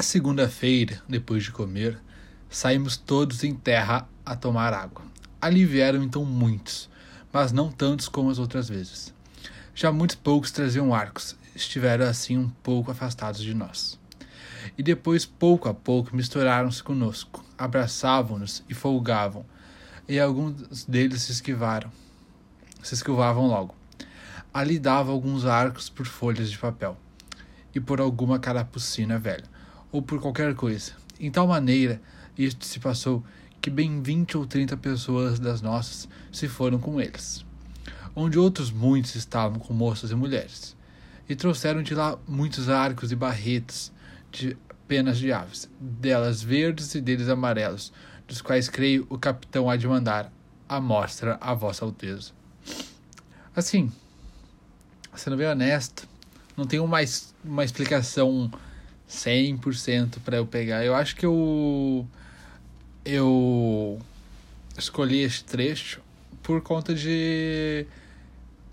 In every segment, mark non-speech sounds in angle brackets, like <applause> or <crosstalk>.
A segunda-feira, depois de comer, saímos todos em terra a tomar água. Ali vieram então muitos, mas não tantos como as outras vezes. Já muitos poucos traziam arcos, estiveram assim um pouco afastados de nós. E depois, pouco a pouco, misturaram-se conosco, abraçavam-nos e folgavam, e alguns deles se esquivaram, se esquivavam logo. Ali dava alguns arcos por folhas de papel e por alguma carapucina velha, ou por qualquer coisa. Em tal maneira, isto se passou que bem vinte ou trinta pessoas das nossas se foram com eles, onde outros muitos estavam com moças e mulheres, e trouxeram de lá muitos arcos e barretas de penas de aves, delas verdes e deles amarelos, dos quais creio o capitão há de mandar a mostra a vossa alteza. Assim, sendo bem honesto, não tenho mais uma explicação 100% para eu pegar. Eu acho que eu eu escolhi este trecho por conta de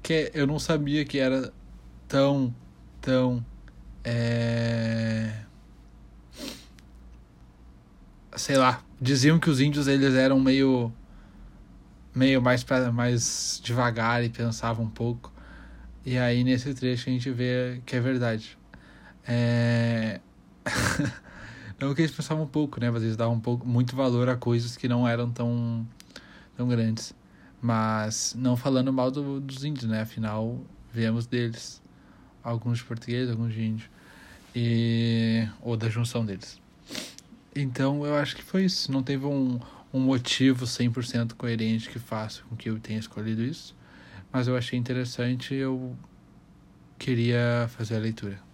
que eu não sabia que era tão tão é... sei lá diziam que os índios eles eram meio meio mais mais devagar e pensavam um pouco e aí nesse trecho a gente vê que é verdade é... <laughs> não que eles pensavam um pouco, né? Mas eles davam um pouco, muito valor a coisas que não eram tão, tão grandes. Mas não falando mal do, dos índios, né? Afinal, viemos deles. Alguns de português, alguns de índio. E... Ou da junção deles. Então eu acho que foi isso. Não teve um, um motivo 100% coerente que faça com que eu tenha escolhido isso. Mas eu achei interessante e eu queria fazer a leitura.